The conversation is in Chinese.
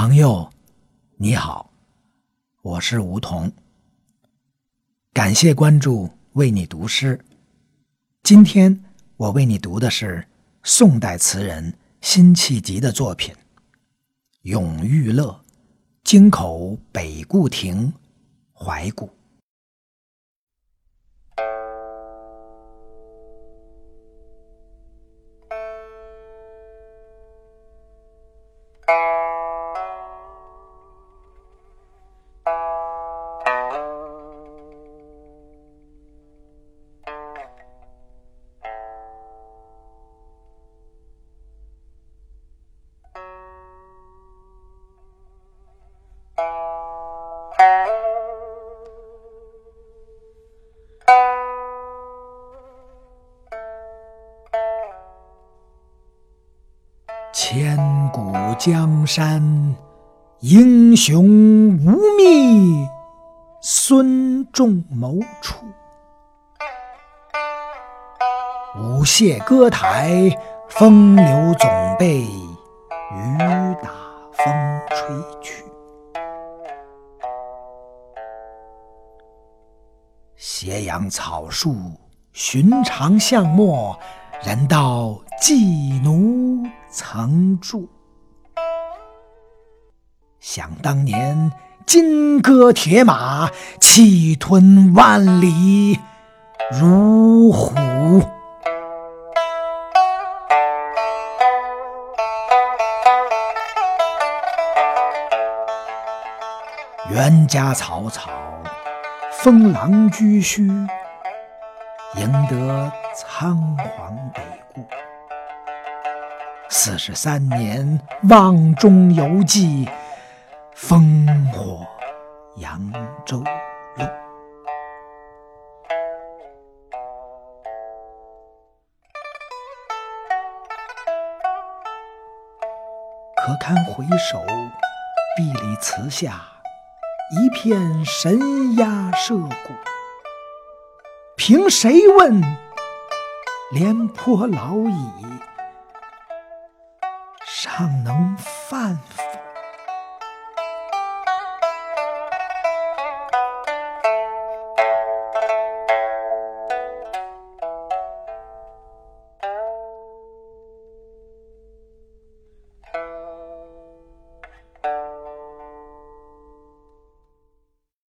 朋友，你好，我是梧桐。感谢关注，为你读诗。今天我为你读的是宋代词人辛弃疾的作品《咏玉乐》，京口北固亭，怀古。千古江山，英雄无觅孙仲谋处。舞榭歌台，风流总被雨打风吹去。斜阳草树，寻常巷陌，人道寄奴。曾住，想当年，金戈铁马，气吞万里如虎。冤家草草，封狼居胥，赢得仓皇北顾。四十三年，望中犹记，烽火扬州路。可堪回首，壁里词下，一片神鸦社鼓。凭谁问？廉颇老矣。尚能饭否？